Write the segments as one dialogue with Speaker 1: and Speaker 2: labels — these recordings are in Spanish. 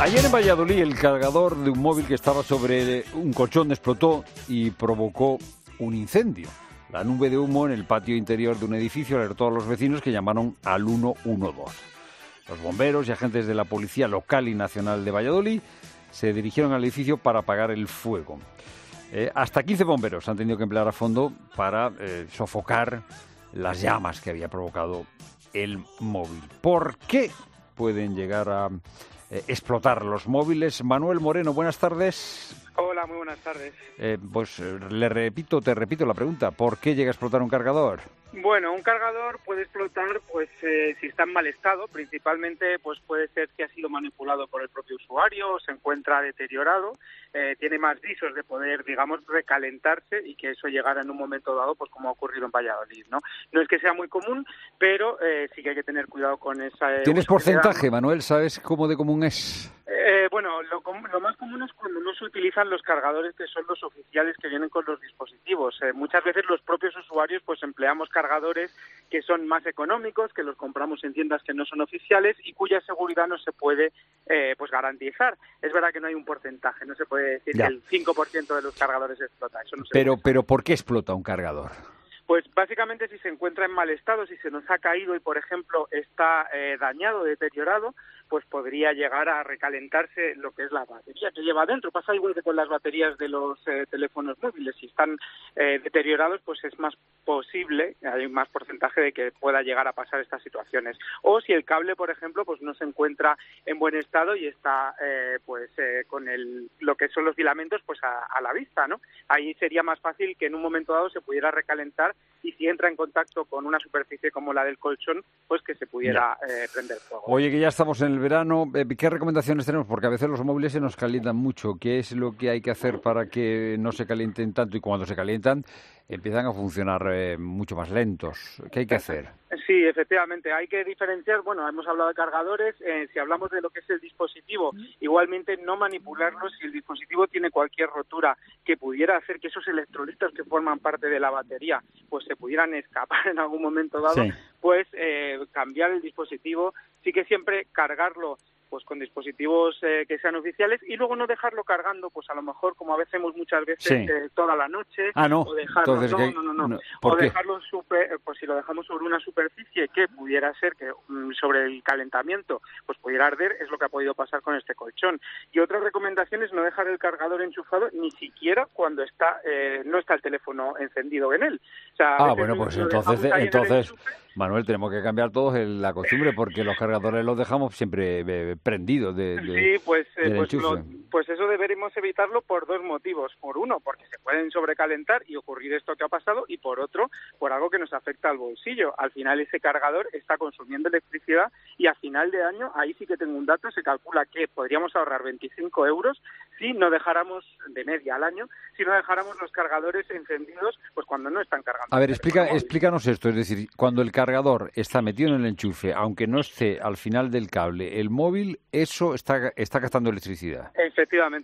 Speaker 1: Ayer en Valladolid el cargador de un móvil que estaba sobre un colchón explotó y provocó un incendio. La nube de humo en el patio interior de un edificio alertó a los vecinos que llamaron al 112. Los bomberos y agentes de la Policía Local y Nacional de Valladolid se dirigieron al edificio para apagar el fuego. Eh, hasta 15 bomberos han tenido que emplear a fondo para eh, sofocar las llamas que había provocado el móvil. ¿Por qué pueden llegar a explotar los móviles? Manuel Moreno, buenas tardes.
Speaker 2: Hola, muy buenas tardes.
Speaker 1: pues le repito, te repito la pregunta, ¿por qué llega a explotar un cargador?
Speaker 2: Bueno, un cargador puede explotar pues eh, si está en mal estado, principalmente pues puede ser que ha sido manipulado por el propio usuario, se encuentra deteriorado, eh, tiene más visos de poder, digamos, recalentarse y que eso llegara en un momento dado, pues como ha ocurrido en Valladolid, ¿no? No es que sea muy común, pero eh, sí que hay que tener cuidado con esa.
Speaker 1: ¿Tienes porcentaje, Manuel? ¿Sabes cómo de común es?
Speaker 2: Lo, más común es cuando no se utilizan los cargadores que son los oficiales que vienen con los dispositivos. Eh, muchas veces los propios usuarios pues empleamos cargadores que son más económicos, que los compramos en tiendas que no son oficiales y cuya seguridad no se puede eh, pues garantizar. Es verdad que no hay un porcentaje, no se puede decir que el 5% de los cargadores explota. Eso no se
Speaker 1: pero, pero ¿por qué explota un cargador?
Speaker 2: Pues básicamente si se encuentra en mal estado, si se nos ha caído y por ejemplo está eh, dañado, deteriorado, pues podría llegar a recalentarse lo que es la batería que lleva dentro. Pasa igual que con las baterías de los eh, teléfonos móviles. Si están eh, deteriorados, pues es más posible, hay más porcentaje de que pueda llegar a pasar estas situaciones. O si el cable, por ejemplo, pues no se encuentra en buen estado y está pues con el, lo que son los filamentos pues a, a la vista, ¿no? Ahí sería más fácil que en un momento dado se pudiera recalentar y si entra en contacto con una superficie como la del colchón, pues que se pudiera eh, prender fuego.
Speaker 1: Oye, que ya estamos en el verano, eh, ¿qué recomendaciones tenemos? Porque a veces los móviles se nos calientan mucho. ¿Qué es lo que hay que hacer para que no se calienten tanto y cuando se calientan empiezan a funcionar eh, mucho más lentos? ¿Qué hay que hacer?
Speaker 2: Sí, efectivamente, hay que diferenciar, bueno, hemos hablado de cargadores, eh, si hablamos de lo que es el dispositivo, igualmente no manipularlo si el dispositivo tiene cualquier rotura que pudiera hacer que esos electrolitos que forman parte de la batería pues se pudieran escapar en algún momento dado, pues eh, cambiar el dispositivo, sí que siempre cargarlo pues con dispositivos eh, que sean oficiales y luego no dejarlo cargando pues a lo mejor como a veces hacemos muchas veces eh, toda la noche
Speaker 1: ah, no.
Speaker 2: o dejarlo
Speaker 1: no,
Speaker 2: no, no, o dejarlo super, pues si lo dejamos sobre una superficie que pudiera ser que mm, sobre el calentamiento pues pudiera arder es lo que ha podido pasar con este colchón. Y otra recomendación es no dejar el cargador enchufado ni siquiera cuando está eh, no está el teléfono encendido en él.
Speaker 1: Ah bueno pues entonces entonces Manuel, tenemos que cambiar todos la costumbre porque los cargadores los dejamos siempre eh, prendidos de,
Speaker 2: Sí, pues, eh, pues, pues, eso deberíamos evitarlo por dos motivos. Por uno, porque se pueden sobrecalentar y ocurrir esto que ha pasado, y por otro, por algo que nos afecta al bolsillo. Al final ese cargador está consumiendo electricidad y a final de año, ahí sí que tengo un dato, se calcula que podríamos ahorrar 25 euros si no dejáramos, de media al año, si no dejáramos los cargadores encendidos pues cuando no están cargando.
Speaker 1: A ver, explica, explícanos esto, es decir, cuando el cargador está metido en el enchufe, aunque no esté al final del cable, el móvil, eso está, está gastando electricidad.
Speaker 2: Efectivamente,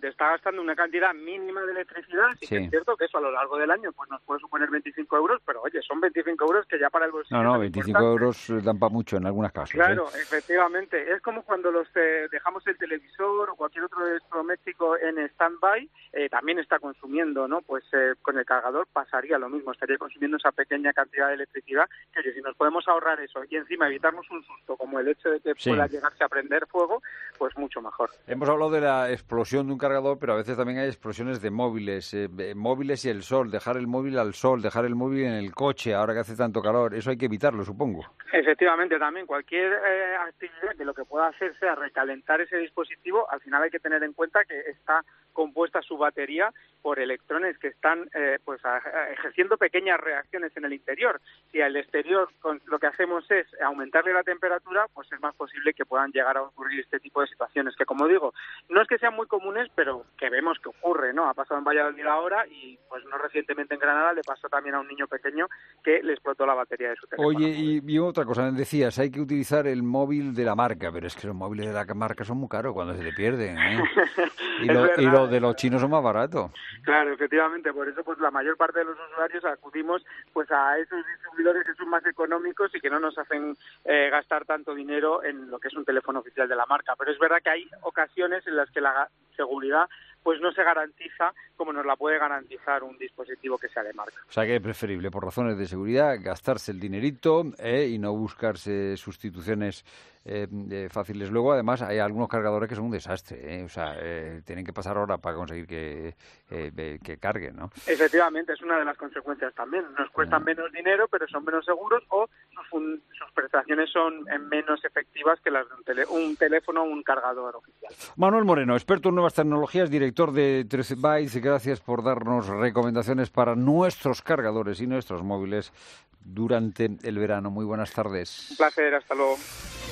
Speaker 2: está gastando una cantidad mínima de electricidad. Sí, es cierto que eso a lo largo del año pues nos puede suponer 25 euros, pero oye, son 25 euros que ya para el bolsillo.
Speaker 1: No, no, 25 euros dan para mucho en algunas casos. ¿eh?
Speaker 2: Claro, efectivamente. Es como cuando los eh, dejamos el televisor o cualquier otro electrodoméstico en stand-by, eh, también está consumiendo, ¿no? Pues con el cargador pasaría lo mismo, estaría consumiendo esa pequeña cantidad de electricidad que oye, si nos podemos ahorrar eso y encima evitarnos un susto como el hecho de que pueda llegarse a prender fuego, pues mucho mejor.
Speaker 1: Hemos hablado de la explosión de un cargador, pero a veces también hay explosiones de móviles, eh, móviles y el sol, dejar el móvil al sol, dejar el móvil en el coche ahora que hace tanto calor, eso hay que evitarlo, supongo.
Speaker 2: Efectivamente, también cualquier eh, actividad que lo que pueda hacer sea recalentar ese dispositivo, al final hay que tener en cuenta que está compuesta su batería por electrones que están eh, pues ejerciendo pequeñas reacciones en el interior. Si al exterior lo que hacemos es aumentarle la temperatura, pues es más posible que puedan llegar a ocurrir este tipo de situaciones que, como digo, no es que sean muy comunes, pero que vemos que ocurre, ¿no? Ha pasado en Valladolid ahora y pues no recientemente en Granada le pasó también a un niño pequeño que le explotó la batería de su teléfono.
Speaker 1: Oye, y, otra cosa, decías, hay que utilizar el móvil de la marca, pero es que los móviles de la marca son muy caros cuando se le pierden. ¿eh? y, lo, de los chinos es más barato.
Speaker 2: Claro, efectivamente, por eso pues la mayor parte de los usuarios acudimos pues a esos distribuidores que son más económicos y que no nos hacen eh, gastar tanto dinero en lo que es un teléfono oficial de la marca. Pero es verdad que hay ocasiones en las que la seguridad pues no se garantiza como nos la puede garantizar un dispositivo que sea de marca.
Speaker 1: O sea que es preferible, por razones de seguridad, gastarse el dinerito eh, y no buscarse sustituciones eh, fáciles. Luego, además, hay algunos cargadores que son un desastre. Eh, o sea, eh, tienen que pasar horas para conseguir que, que carguen, ¿no?
Speaker 2: Efectivamente, es una de las consecuencias también. Nos cuestan menos dinero, pero son menos seguros o sus, prestaciones son menos efectivas que las de un, teléfono o un cargador oficial.
Speaker 1: Manuel Moreno, experto en nuevas tecnologías, director de 13 Bytes. Gracias por darnos recomendaciones para nuestros cargadores y nuestros móviles durante el verano. Muy buenas tardes.
Speaker 2: Un placer, hasta luego.